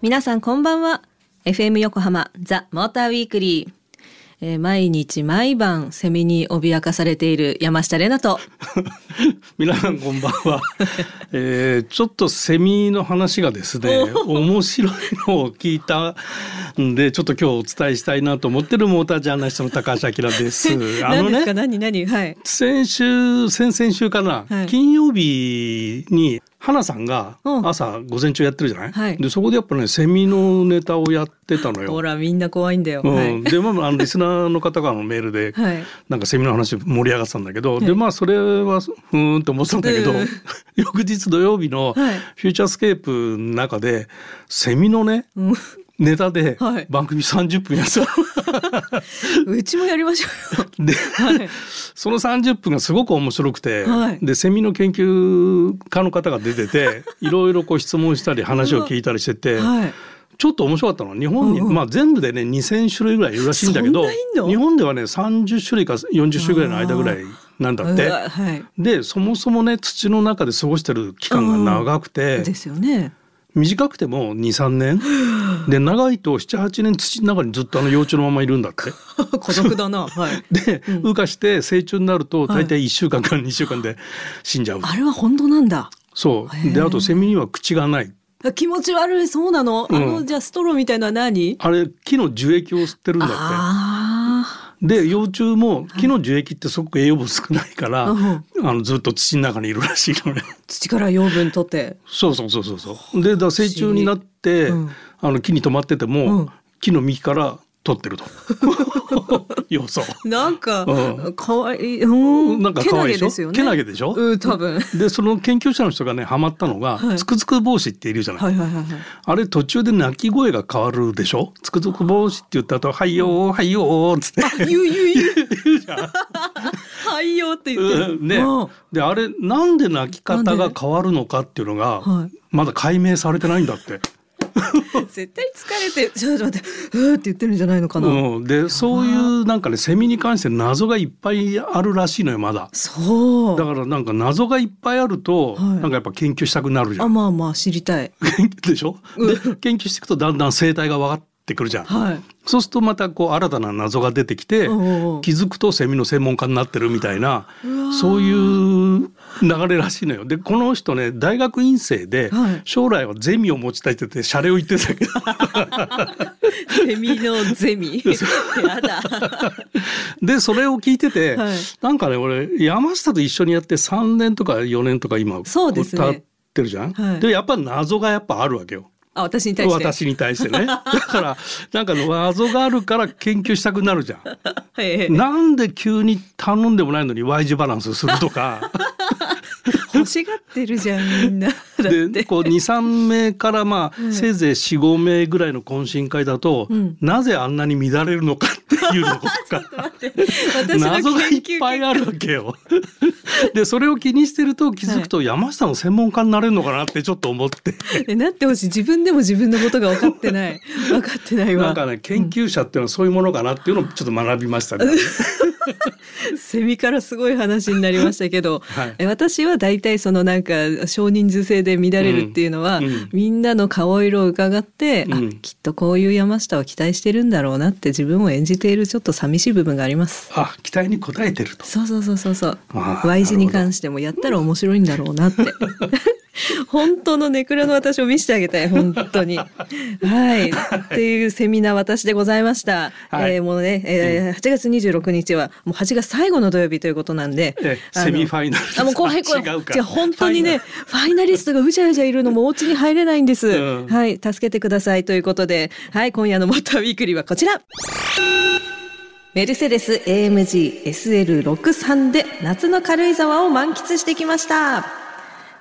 皆さんこんばんは。FM 横浜ザ・モーターウィークリー。えー、毎日毎晩セミに脅かされている山下玲奈と。皆さんこんばんは、えー、ちょっとセミの話がですね面白いのを聞いたんでちょっと今日お伝えしたいなと思ってるモータージャーナリストの高橋明です。あのね何？何？はい、先週先々週かな、はい、金曜日に花さんが朝午前中やってるじゃない、はい、でそこでやっぱねセミのネタをやってたのよ。ほらみんな怖いんだよ。うん、でまああのリスナーの方からのメールで、はい、なんかセミの話盛り上がってたんだけど、はい、でまあそれはふーんって思ってたんだけど、翌日土曜日のフューチャースケープの中でセミのね、ネタで番組30分やった、はい、うちもやりましょうで、はい、その30分がすごく面白くて、はい、でセミの研究家の方が出てて いろいろこう質問したり話を聞いたりしてて。ちょっと面白かったのは日本に、うん、まあ全部でね2,000種類ぐらいいるらしいんだけど日本ではね30種類か40種類ぐらいの間ぐらいなんだって。はい、でそもそもね土の中で過ごしてる期間が長くて、ですよね短くても23年？で長いと78年土の中にずっとあの幼虫のままいるんだって。孤独だな、はい、で、うん、羽化して成虫になると大体1週間から2週間で死んじゃう、あれは本当なんだ。そう。であとセミには口がない。気持ち悪い。そうなの、うん、あのじゃあストローみたいな何？あれ木の樹液を吸ってるんだってで幼虫も木の樹液ってすごく栄養分少ないから、はい、あのずっと土の中にいるらしいのね。土から養分取って。そうそうそうそうそう。でだ成虫になって、うん、あの木に止まってても、うん、木の幹から取ってると。要素。なんか、可愛いうん、なんか可愛いでしょ？けなげでしょ？うん、多分。で、その研究者の人がね、ハマったのが、つくつく帽子っているじゃない。はいはいはい、あれ途中で鳴き声が変わるでしょ？つくつく帽子って言った後、はいよはいよつって。言う言う言う。言うじゃん。はいよって言って。で、あれなんで鳴き方が変わるのかっていうのが、まだ解明されてないんだって。絶対疲れてちょっと待ってうーって言ってるんじゃないのかな、うん、でそういうなんかねセミに関して謎がいっぱいあるらしいのよまだ。そう。だからなんか謎がいっぱいあると、はい、なんかやっぱ研究したくなるじゃん。あまあまあ知りたい。でしょ、で研究していくとだんだん生態が分かってくるじゃん、はい、そうするとまたこう新たな謎が出てきて気づくとセミの専門家になってるみたいなそういう流れらしいのよ。でこの人ね大学院生で、将来はゼミを持ちたいって言ってシャレを言ってたけど。セミのゼミ。やだ。でそれを聞いてて、はい、なんかね俺山下と一緒にやって3年とか4年とか今そうですね。ってるじゃん、はい、でやっぱ謎がやっぱあるわけよ。あ私に対して？私に対してね。だからなんか謎があるから研究したくなるじゃん。なんで急に頼んでもないのに Y 字バランスするとか。欲しがってるじゃんみんな。でこう23名からまあ、せいぜい45名ぐらいの懇親会だと、うん、なぜあんなに乱れるのかっていうの とか 謎がいっぱいあるわけよ。でそれを気にしてると気づくと、山下の専門家になれるのかなってちょっと思って。なってほしい。自分でも自分のことが分かってない。分かってないわ。なんかね研究者っていうのはそういうものかなっていうのをちょっと学びましたね。セミからすごい話になりましたけど、はい、私は大体そのなんか少人数制で乱れるっていうのは、うんうん、みんなの顔色を伺って、うん、あきっとこういう山下は期待してるんだろうなって自分を演じているちょっと寂しい部分があります。あ期待に応えてると。そうそうそうそうそう。Y 字に関してもやったら面白いんだろうなって。本当のネクラの私を見せてあげたい本当に。はい。っていうセミナー私でございました。はい、えー、もうね、えー、8月26日はもう8月最後の土曜日ということなんで。えセミファイナル。あもう後輩これじゃ本当にねファイナリストがうじゃうじゃいるのもお家に入れないんです。うん、はい助けてくださいということで、はい今夜のモーターウィークリーはこちら。メルセデス AMG SL63 で夏の軽井沢を満喫してきました。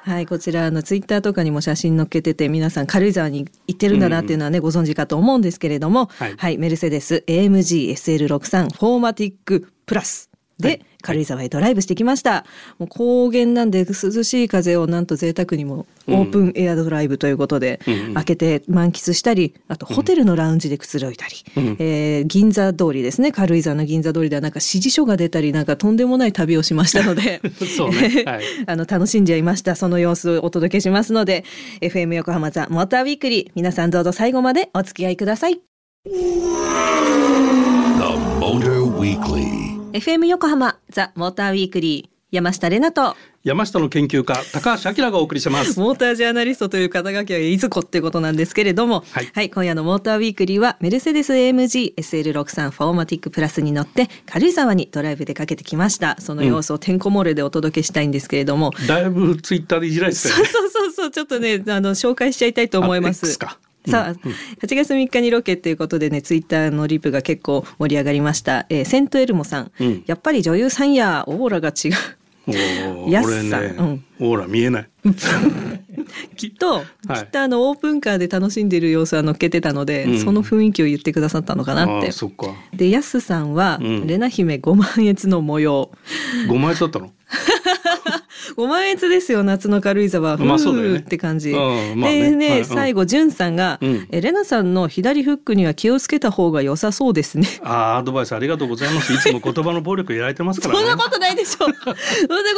はい、こちらのツイッターとかにも写真載っけてて皆さん軽井沢に行ってるんだなっていうのはね、うん、ご存知かと思うんですけれども、はい、はい、メルセデス AMG SL63 フォーマティックプラスで、はい、軽井沢へドライブしてきました。もう高原なんで涼しい風をなんと贅沢にもオープンエアドライブということで、うん、開けて満喫したり、あとホテルのラウンジでくつろいだり、うん、えー、銀座通りですね、軽井沢の銀座通りではなんか指示書が出たり、なんかとんでもない旅をしましたので、そうね、はい、あの楽しんじゃいました。その様子をお届けしますので、FM 横浜ザ・モーターウィークリー、皆さんどうぞ最後までお付き合いください。FM 横浜ザ・モーターウィークリー山下れなと山下の研究家高橋明がお送りします。モータージャーナリストという肩書きはいずこっていうことなんですけれども、はい、はい、今夜のモーターウィークリーはメルセデス AMG SL63 フォーマティックプラスに乗って軽井沢にドライブでかけてきました。その様子をてんこ漏れでお届けしたいんですけれども、うん、だいぶツイッターでいじられてたよね。そうそうそうちょっとねあの紹介しちゃいたいと思いますさあ、8月3日にロケっていうことでね、ツイッターのリプが結構盛り上がりました。えー、セントエルモさん、うん、やっぱり女優さんや。オーラが違う。やす さん、ねうん、オーラ見えない。きっと、はい、きっとあのオープンカーで楽しんでる様子は載っけてたので、うん、その雰囲気を言ってくださったのかなって。で、やすさんは、うん、レナ姫5万円の模様。5万円だったの？5万円ですよ夏の軽井沢。フーって感じ、でね、はい、最後じゅんさんが、うん、えレナさんの左フックには気をつけた方が良さそうですね。あアドバイスありがとうございます。いつも言葉の暴力やられてますから、ね、そんなことないでしょ。そんなこ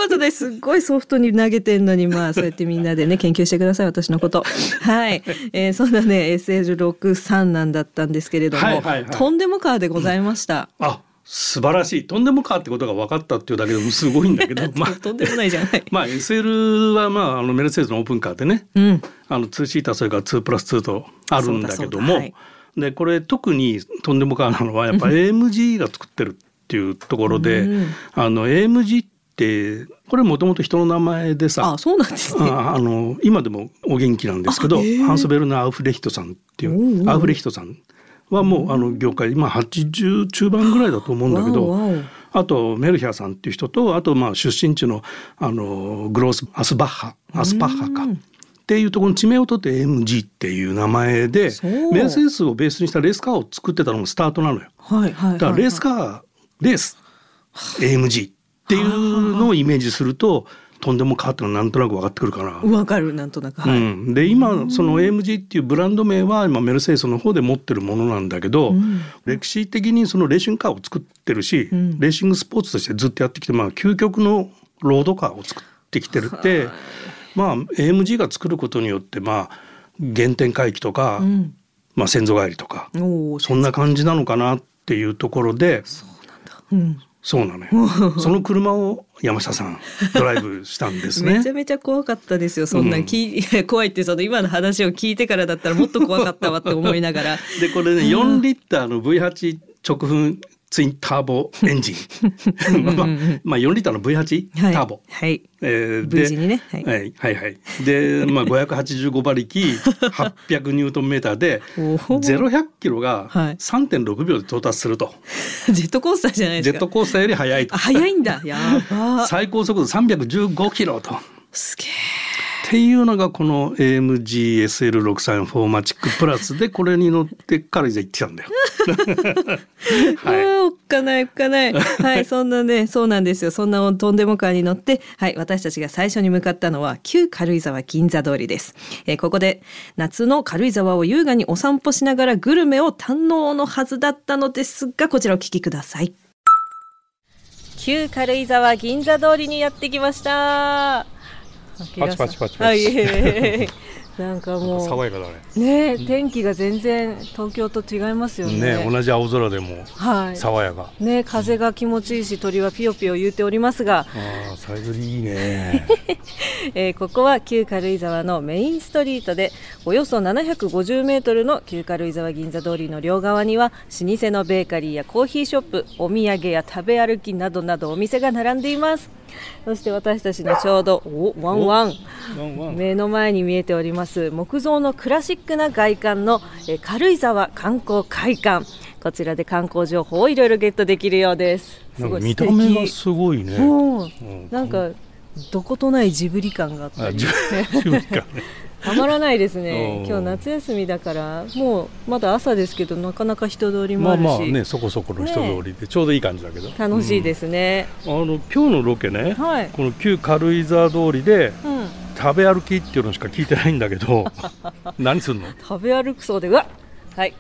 とです。っごいソフトに投げてんのにまあそうやってみんなでね 研究してください私のこと。はい、えー、そんなね SL63 なんだったんですけれども、とんでもカーでございました、うん、あ素晴らしい。とんでもかってことが分かったっていうだけでもすごいんだけど まあとんでもないじゃない。まあ SL はまああのメルセデスのオープンカーでね、うん、あの2シーターそれから2プラス2とあるんだけども、はい、でこれ特にとんでもかなのはやっぱ AMG が作ってるっていうところで、うん、あの AMG ってこれもともと人の名前でさあそうなんですね。あの今でもお元気なんですけどハンスベルナ・アウフレヒトさんっていうアウフレヒトさんはもうあの業界、まあ、80中盤ぐらいだと思うんだけど。あとメルヒャーさんっていう人とあとまあ出身地のあのグロースアスバッハアスパッハか。っていうところの地名を取って MG っていう名前でメルセデスをベースにしたレースカーを作ってたのがスタートなのよ。はいはい、だからレースカーレース AMG っていうのをイメージするととんでも変わったのなんとなく分かってくるかな。分かるなんとなく。はい、うん、で今その AMG っていうブランド名は今メルセデスの方で持ってるものなんだけど、うん、歴史的にそのレーシングカーを作ってるし、うん、レーシングスポーツとしてずっとやってきてまあ究極のロードカーを作ってきてるって、まあ AMG が作ることによってまあ原点回帰とか、まあ先祖返りとかそんな感じなのかなっていうところで。そうなんだ。うんそうなのよ。その車を山下さんドライブしたんですね。めちゃめちゃ怖かったですよ。そんなき、うん、怖いってその今の話を聞いてからだったらもっと怖かったわって思いながら。でこれね4リッターの V8 直噴ツインターボエンジン。まあ、まあ4リッターの V8、はい、ターボ、はい。えー、で V 字にね、はい、はい、はいはい。で、まあ、585馬力 800ニュートンメーターで0100キロが3.6秒で到達すると、ジェットコースターじゃないですか。ジェットコースターより速いと。速いんだ。やば。最高速度315キロと。すげえっていうのがこの AMGSL63 フォーマチックプラスでこれに乗ってからじゃ行ってたんだよ。はい、おっかないおっかない。はい、そんなね、そうなんですよ。そんなとんでもカーに乗って、はい、私たちが最初に向かったのは旧軽井沢銀座通りです。えー、ここで夏の軽井沢を優雅にお散歩しながらグルメを堪能のはずだったのですが、こちらお聞きください。旧軽井沢銀座通りにやってきました。パチパチパチパチ。なんかもう爽やかだね。ね天気が全然東京と違いますよね。ね同じ青空でも爽やか。はい、ね風が気持ちいいし鳥はピヨピヨ言うておりますが。ああさえずりいいね。えー、ここは旧軽井沢のメインストリートでおよそ750メートルの旧軽井沢銀座通りの両側には老舗のベーカリーやコーヒーショップ、お土産や食べ歩きなどなどお店が並んでいます。そして私たちのちょうどおワンワン。目の前に見えております木造のクラシックな外観のえ軽井沢観光会館。こちらで観光情報をいろいろゲットできるようです。すごい見た目がすごいね、うん、なんかどことないジブリ感があった。りジブリ感ねたまらないですね。今日夏休みだからもうまだ朝ですけどなかなか人通りもあるし。まあまあねそこそこの人通りでちょうどいい感じだけど、ね、楽しいですね、うん、あの今日のロケね、はい、この旧軽井沢通りで、うん、食べ歩きっていうのしか聞いてないんだけど 何すんの？食べ歩くそうでうわはい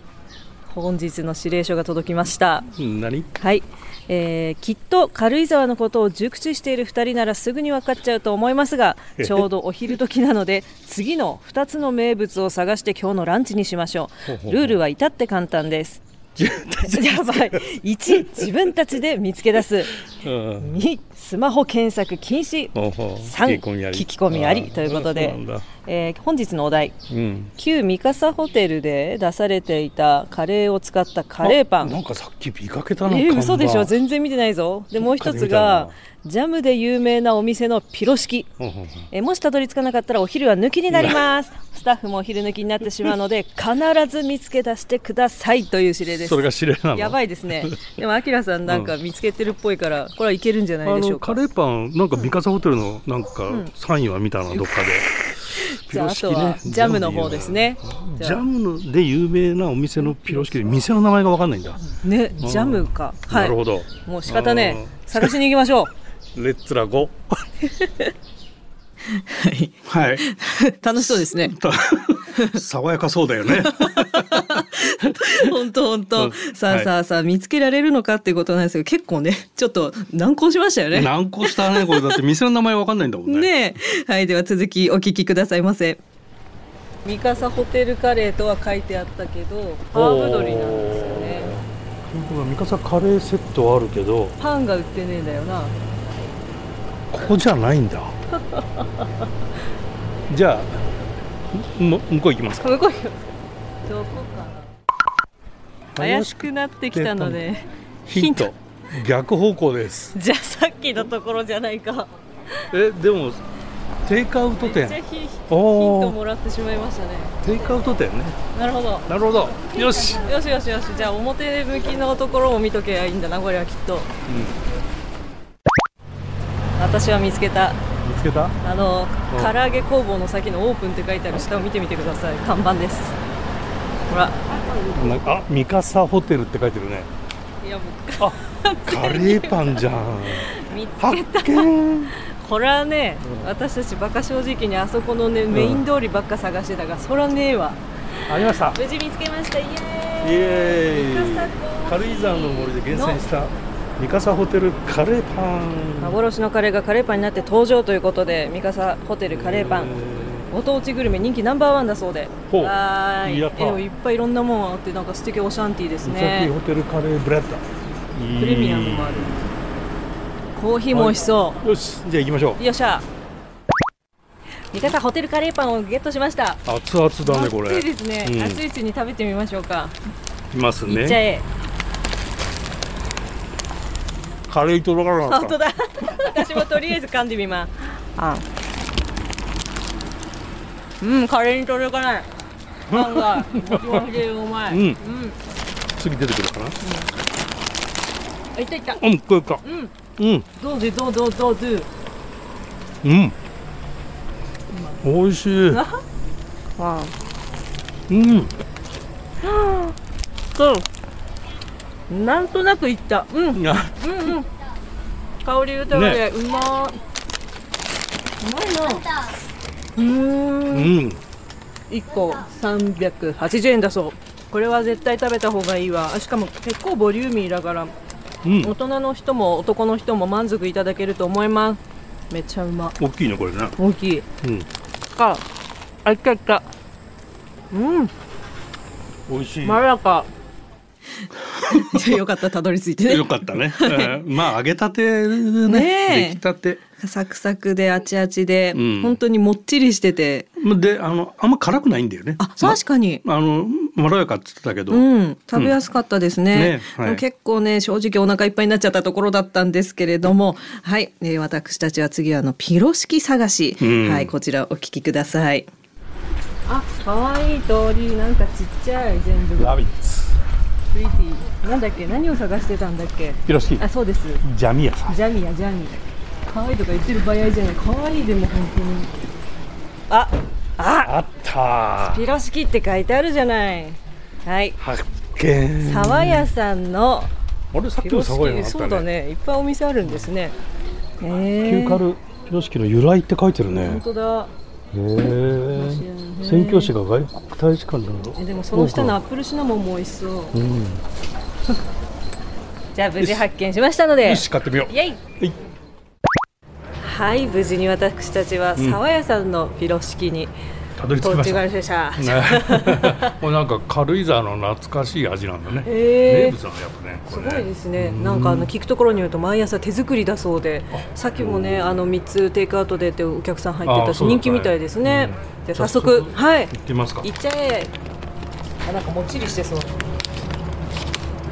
本日の指令書が届きました。何？はい、えー、きっと軽井沢のことを熟知している2人ならすぐに分かっちゃうと思いますがちょうどお昼時なので次の2つの名物を探して今日のランチにしましょう。ルールは至って簡単ですやばい。1自分たちで見つけ出す。2スマホ検索禁止。3聞き込みあり。ということで、えー、本日のお題、うん、旧三笠ホテルで出されていたカレーを使ったカレーパン。なんかさっき見かけたのえー、嘘でしょ。全然見てないぞ。でもう一つがジャムで有名なお店のピロ式、えもしたどり着かなかったらお昼は抜きになります。スタッフもお昼抜きになってしまうので必ず見つけ出してくださいという指令です。それが指令なの？やばいですね。でもあきらさんなんか見つけてるっぽいから、これはいけるんじゃないでしょうか。カレーパンなんか三笠ホテルのなんかサインは見たな、どっかで。じゃああとはジャムの方ですね。ジャムので有名なお店のピロシキ。で店の名前がわかんないんだ。ね、ジャムか。はい。なるほど。もう仕方ね、探しに行きましょう。レッツラゴはい。はい。楽しそうですね。爽やかそうだよね。本当本当。さあさあさあ見つけられるのかっていうことなんですけど、結構ね、ちょっと難航しましたよね。難航したね、これだって店の名前わかんないんだもんね。ねはい、では続きお聞きくださいませ。三笠ホテルカレーとは書いてあったけど、ハーブ鶏なんですよね。三笠カレーセットあるけど、パンが売ってねえんだよな。ここじゃないんだ。じゃあ向こう行きますか。向こう行きますどこか怪しくなってきたので。ヒント。逆方向です。じゃあさっきのところじゃないか。えでもテイクアウト店。ヒントもらってしまいましたね。テイクアウト店ね。なるほど。なるほど。よし。よしよしよし。じゃあ表向きのところも見とけばいいんだ。なこれはきっと、うん私は見つけた。見つけた？あの、うん、唐揚げ工房の先のオープンって書いてある下を見てみてください。看板です。ほら。あ三笠ホテルって書いてるね。いや僕あ カレーパンじゃん。見つけた。これはね、うん、私たちバカ正直にあそこのね、メイン通りばっか探してたがそらねえわ。ありました。無事見つけました。イエーイ。イエーイ。軽井沢の森で厳選した三笠ホテルカレーパン。幻のカレーがカレーパンになって登場ということで三笠ホテルカレーパン。ご当地グルメ人気ナンバーワンだそうで。はい。いっぱ。いいろんなもんあってなんか素敵オシャンティーですね。ホテルカレーブレッド。プレミアムもある。コーヒーも美味しそう、よしじゃあ行きましょう。よっしゃ。三笠ホテルカレーパンをゲットしました。熱々だねこれ。熱いですね、うん、熱いうちに食べてみましょうか。いますね。いっちゃえカレーとろかな本当だ。私もとりあえず噛んでみます。あ。うんカレーにとろかないパンがうまい、うん、うん、次出てくるかな、うん、あいたいた。うんこれか。うん。うん。どうぞどうぞどうぞ。うん。美味しい。うん。そうなんとなくいった。うん。うんうん。香り豊かで、うまうまいな。うん。一個三百八十円だそう。これは絶対食べた方がいいわ。しかも結構ボリューミーだから、うん、大人の人も男の人も満足いただけると思います。めっちゃうま。大きいねこれね。大きい。うん。あ、あいったいった。うん。美味しい。まろやか。よかったたどり着いてね。よかったね、まあ揚げたてねね出来たて。サクサクであちあちで、うん、本当にもっちりしてて。であのあんま辛くないんだよね。あ確かに、まあのまろやかっつってたけど、うん、食べやすかったですね。うん。ねはい、結構ね正直お腹いっぱいになっちゃったところだったんですけれどもはい、えー、私たちは次はあのピロ式探し、うん、はいこちらお聞きください。あ可愛い通りなんかちっちゃい全部。ラビッツプリティなんだっけ？何を探してたんだっけ？ピロシ。あそうです。ジャミヤさん。ジャミヤジャミ。ヤ可愛いとか言ってる場合じゃない。可愛いでも本当に。あああった。スピロ式って書いてあるじゃない。はい。発見。沢屋さんのあれさっきの沢屋あったね。そうだね。いっぱいお店あるんですね。えー、旧カルピロ式の由来って書いてるね。本当だへえ宣教師が外国大使館なのでもその下のアップルシナモンも美味しそう、うん、じゃあ無事発見しましたので。よし。買ってみよう。イエイ。はい。無事に私たちは沢屋さんのピロ式に、たどり着きました。ね、もうなんか軽井沢の懐かしい味なんだね。えー、名物なんやっぱね。すごいですね。なんかあの聞くところによると毎朝手作りだそうで、さっきもねあの三つテイクアウトでってお客さん入ってたし人気みたいですね。じゃ早速はい。行ってますか。行っちゃえ。あなんかもっちりしてそう。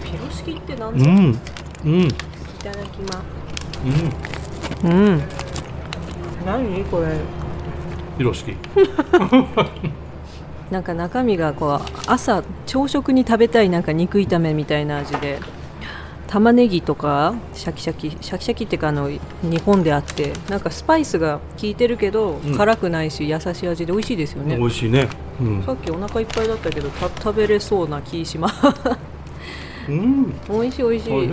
ピロ式ってなんだ。うん。うん。いただきます。うん。うん。何？これピロシキ。なんか中身がこう朝朝食に食べたいなんか肉炒めみたいな味で玉ねぎとかシャキシャキシャキシャキってかあの煮込んであってなんかスパイスが効いてるけど、うん、辛くないし優しい味で美味しいですよね。美味しいね、うん、さっきお腹いっぱいだったけど食べれそうな気しまうん。美味しい。美味しい。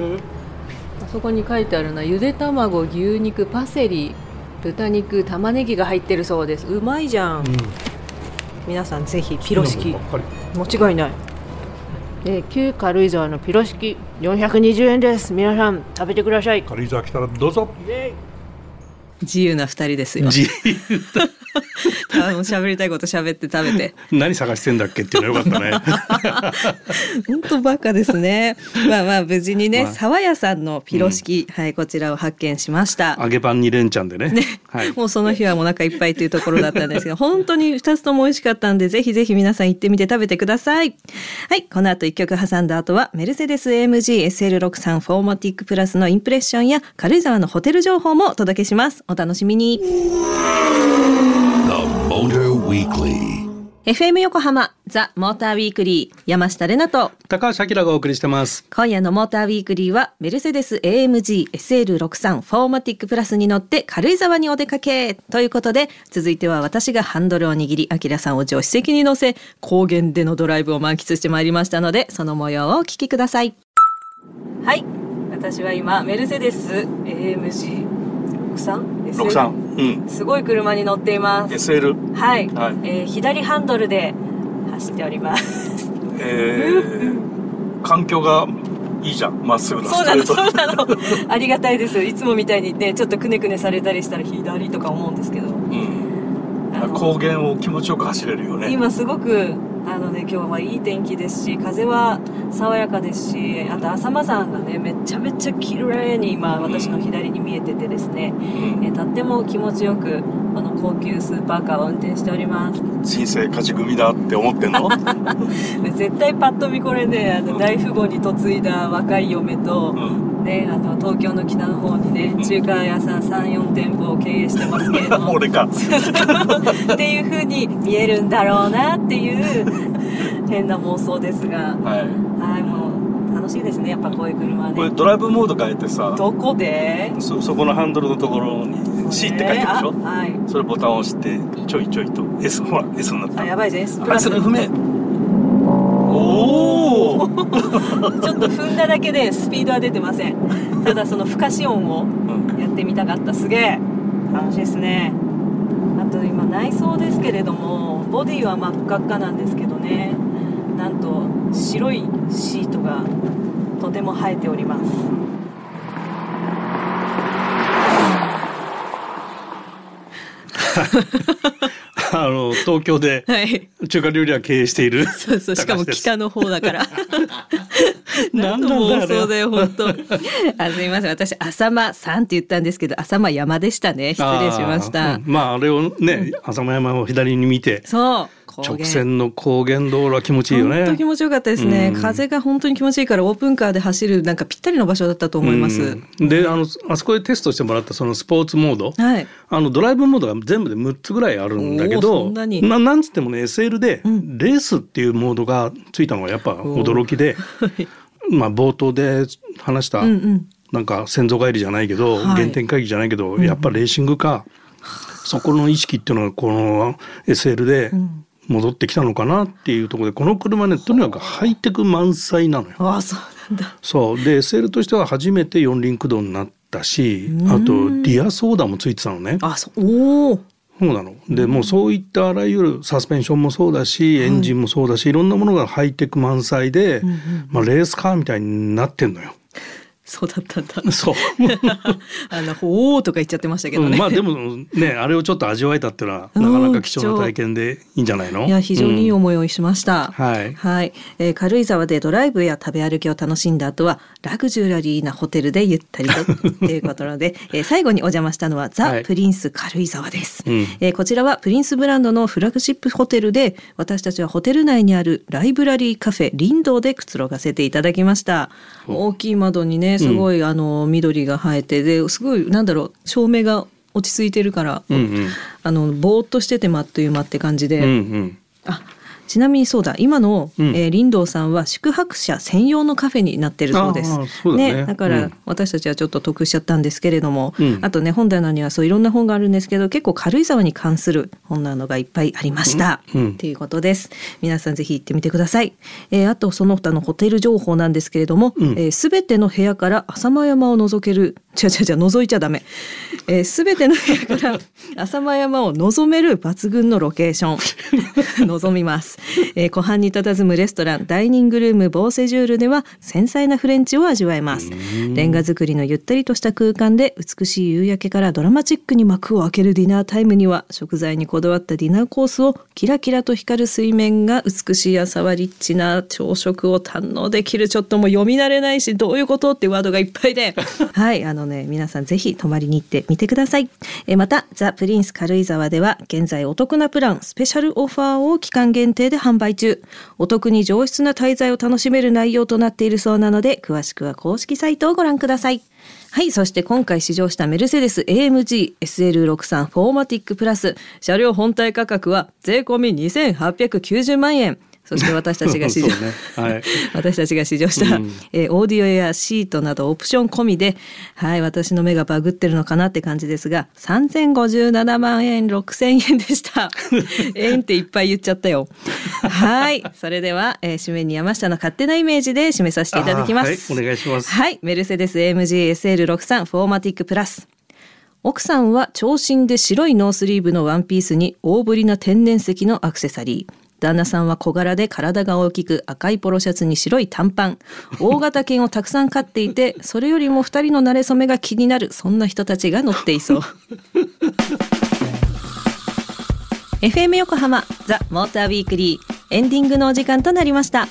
あそこに書いてあるのはゆで卵牛肉パセリ豚肉玉ねぎが入ってるそうです。うまいじゃん、うん、皆さんぜひピロ式間違いない。え旧軽井沢のピロ式420円です。皆さん食べてください。軽井沢来たらどうぞ自由な二人ですよ。自由喋りたいこと喋って食べて。何探してんだっけっていうのよかったね。本当バカですね。まあまあ無事にね、まあ、沢屋さんのピロ式、うん、はいこちらを発見しました。揚げパン二連チャンでね。ねはい、もうその日はもうお腹いっぱいというところだったんですけど、本当に二つとも美味しかったんで、ぜひぜひ皆さん行ってみて食べてください。はい、この後一曲挟んだ後はメルセデス AMG SL63 フォーマティックプラスのインプレッションや軽井沢のホテル情報もお届けします。お楽しみに。FM 横浜ザ・モーターウィークリー山下れなと。高橋明がお送りしてます。今夜のモーターウィークリーはメルセデス AMG SL63 フォーマティックプラスに乗って軽井沢にお出かけ。ということで続いては私がハンドルを握り明さんを助手席に乗せ高原でのドライブを満喫してまいりましたのでその模様をお聞きください。はい私は今メルセデス AMG 63?63 うん。すごい車に乗っています。SL はい、はい、えー、左ハンドルで走っております。えー、環境がいいじゃん。まっすぐそうなのそうなの。ありがたいです。いつもみたいにねちょっとくねくねされたりしたら左とか思うんですけど、うん、高原を気持ちよく走れるよね。今すごくあのね今日はいい天気ですし風は爽やかですしあと浅間山がねめちゃめちゃ綺麗に今私の左に見えててですね、うん、えとっても気持ちよくこの高級スーパーカーを運転しております。人生勝ち組だって思ってんの？絶対パッと見これねあの大富豪に嫁いだ若い嫁と、うんね、あの東京の北の方にね中華屋さん34店舗を経営してますけれども。俺か。っていうふうに見えるんだろうなっていう変な妄想ですが、はい、はいもう楽しいですねやっぱこういう車ね。これドライブモード変えてさ。どこで？そそこのハンドルのところに C って書いてるでしょ、はい、それボタンを押してちょいちょいと。S ほら S になった。あやばいです S プラス。の不明おおちょっと踏んだだけでスピードは出てません。ただそのふかし音をやってみたかった。すげえ。楽しいですね。あと今内装ですけれどもボディは真っ赤っかなんですけどね。なんと白いシートがとても生えております あの東京で中華料理屋経営している、はい、そうそうしかも北の方だから。何の妄想だよ本当。あすみません。私浅間さんって言ったんですけど浅間山でしたね。失礼しました。あ,、まああれをね、浅間山を左に見て。そう直線の高原道路は気持ちいいよね。本当気持ちよかったですね、うん、風が本当に気持ちいいからオープンカーで走るなんかぴったりの場所だったと思います。うん、であのあそこでテストしてもらったそのスポーツモード、はい、あのドライブモードが全部で6つぐらいあるんだけどななんつってもね SL でレースっていうモードがついたのはやっぱ驚きで、まあ冒頭で話した、うんうん。なんか先祖返りじゃないけど、はい、原点回帰じゃないけど、やっぱレーシングカー、そこの意識っていうのはこの SL で戻ってきたのかなっていうところでこの車ねとにかくハイテク満載なのよ。あそうなんだ。そう。で SL としては初めて四輪駆動になったしあとリアソーダもついてたのね。あそう。おそうなの。でもうそういったあらゆるサスペンションもそうだしエンジンもそうだし、い、ろんなものがハイテク満載で、まあ、レースカーみたいになってんのよ。そうだったんだ。そう。あの、ほーとか言っちゃってましたけどね。うん、まあでもね、あれをちょっと味わえたっていうのは、なかなか貴重な体験でいいんじゃないの？いや、非常にいい思いをしました。うん、はい。はい。えー、軽井沢でドライブや食べ歩きを楽しんだ後は、ラグジュアリーなホテルでゆったりと、ということで、えー、最後にお邪魔したのは、ザ・プリンス軽井沢です、はい、えー、こちらはプリンスブランドのフラグシップホテルで、私たちはホテル内にあるライブラリーカフェ、林道でくつろがせていただきました。大きい窓にね、すごい、うん、あの、緑が生えてですごいなんだろう照明が落ち着いてるから、うんうん、あのぼーっとしててもあっという間って感じで、うんうん、あちなみにそうだ今の、うん、えー、林道さんは宿泊者専用のカフェになってるそうです。だね、ね、だから私たちはちょっと得しちゃったんですけれども、うん、あとね本棚にはそういろんな本があるんですけど結構軽井沢に関する本なのがいっぱいありました。と、うん、いうことです。皆さんぜひ行ってみてください。えー、あとその他のホテル情報なんですけれども、す、うん、べ、えー、ての部屋から浅間山を覗ける違う違う違う覗いちゃダメ。す、えー、べ、ての部屋から浅間山を望める抜群のロケーション 望みます。えー、湖畔に佇むレストランダイニングルームボーセジュールでは繊細なフレンチを味わえます。レンガ造りのゆったりとした空間で美しい夕焼けからドラマチックに幕を開けるディナータイムには食材にこだわったディナーコースをキラキラと光る水面が美しい朝はリッチな朝食を堪能できるちょっともう読み慣れないしどういうことってワードがいっぱいで。はいあのね皆さんぜひ泊まりに行ってみてくださいえまたザ・プリンス軽井沢では現在お得なプランスペシャルオファーを期間限定で販売中お得に上質な滞在を楽しめる内容となっているそうなので詳しくは公式サイトをご覧くださいはい。そして今回試乗したメルセデス AMG SL63 フォーマティックプラス車両本体価格は税込み2890万円。そして私たちが試乗、ねはい、私たちが試乗した、うん、えー、オーディオやシートなどオプション込みで、はい、私の目がバグってるのかなって感じですが、3057万円6000円でした。円っていっぱい言っちゃったよ。はい。それでは、えー、締めに山下の勝手なイメージで締めさせていただきます。はい、お願いします。はい。メルセデス AMG SL63 4MATIC+。奥さんは長身で白いノースリーブのワンピースに大ぶりな天然石のアクセサリー。旦那さんは小柄で体が大きく赤いポロシャツに白い短パン。大型犬をたくさん飼っていて それよりも2人の馴れ初めが気になるそんな人たちが乗っていそう。FM 横浜ザ・モーターウィークリーエンディングのお時間となりました。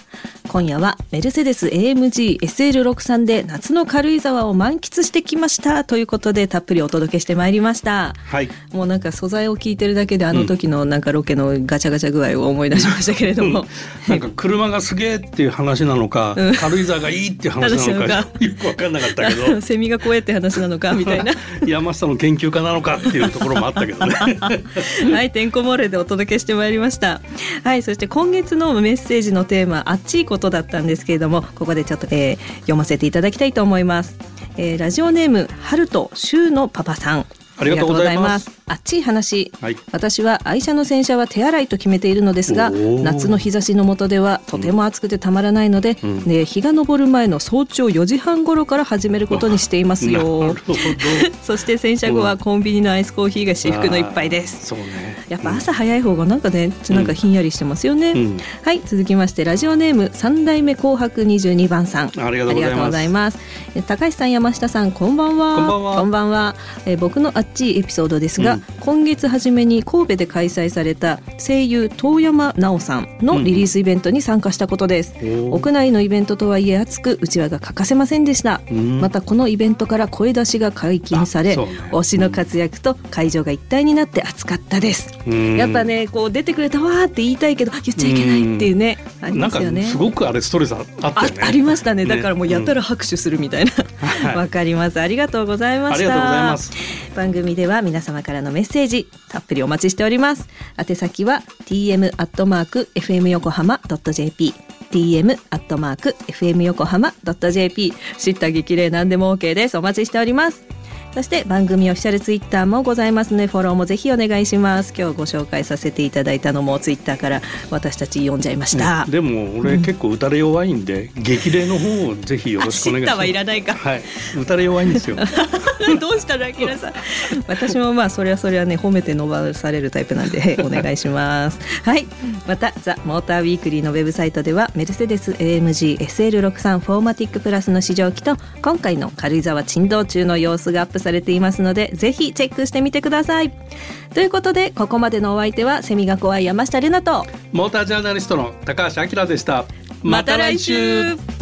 今夜はメルセデス AMG SL63 で夏の軽井沢を満喫してきました。ということでたっぷりお届けしてまいりました、はい、もうなんか素材を聞いてるだけであの時のなんかロケのガチャガチャ具合を思い出しましたけれども、うん、なんか車がすげえっていう話なのか、うん、軽井沢がいいっていう話なのかよく分かんなかったけど。セミが怖いって話なのかみたいな。山下の研究家なのかっていうところもあったけどね。はいてんこ盛れでお届けしてまいりました。はいそして今月のメッセージのテーマあっちいことだったんですけれどもここでちょっと、えー、読ませていただきたいと思います、えー、ラジオネーム春と週のパパさん。ありがとうございますあっちい話、はい、私は愛車の洗車は手洗いと決めているのですが夏の日差しの下ではとても暑くてたまらないので、うん、ね、日が昇る前の早朝4時半頃から始めることにしていますよ。そして洗車後はコンビニのアイスコーヒーが至福の一杯です、そうね、やっぱ朝早い方がなんかねなんかひんやりしてますよね、うん、はい続きましてラジオネーム三代目紅白22番さん。ありがとうございます。高橋さん山下さんこんばんは。こんばんは。こんばんは、え僕のあっちいエピソードですが、うん、今月初めに神戸で開催された声優遠山奈緒さんのリリースイベントに参加したことです、うん、屋内のイベントとはいえ熱くうちわが欠かせませんでした、うん、またこのイベントから声出しが解禁され、ね、推しの活躍と会場が一体になって熱かったです、やっぱねこう出てくれたわーって言いたいけど言っちゃいけないっていうね、ありますよね。すごくあれストレスあったよね。ありましたね。だからもうやったら拍手するみたいな。わ、かります。ありがとうございました番組では皆様からのメッセージたっぷりお待ちしております。宛先は tm アットマーク fm 横浜ドット jp tm アットマーク fm 横浜ドット jp 知った激励何でも OK です。お待ちしております。そして番組オフィシャルツイッターもございますのでフォローもぜひお願いします。今日ご紹介させていただいたのもツイッターから私たち読んじゃいました、ね、でも俺結構打たれ弱いんで、うん、激励の方をぜひよろしくお願いします。はいらないか。はい。打たれ弱いんですよ。どうしたらきらさん。私もまあそれはそれはね褒めて伸ばされるタイプなんで お願いします。はい。またザ・モーターウィークリーのウェブサイトではメルセデス AMG SL63 フォーマティックプラスの試乗機と今回の軽井沢珍道中の様子がアップされていますのでぜひチェックしてみてください。ということでここまでのお相手はセミが怖い山下玲奈とモータージャーナリストの高橋明でした。また来週。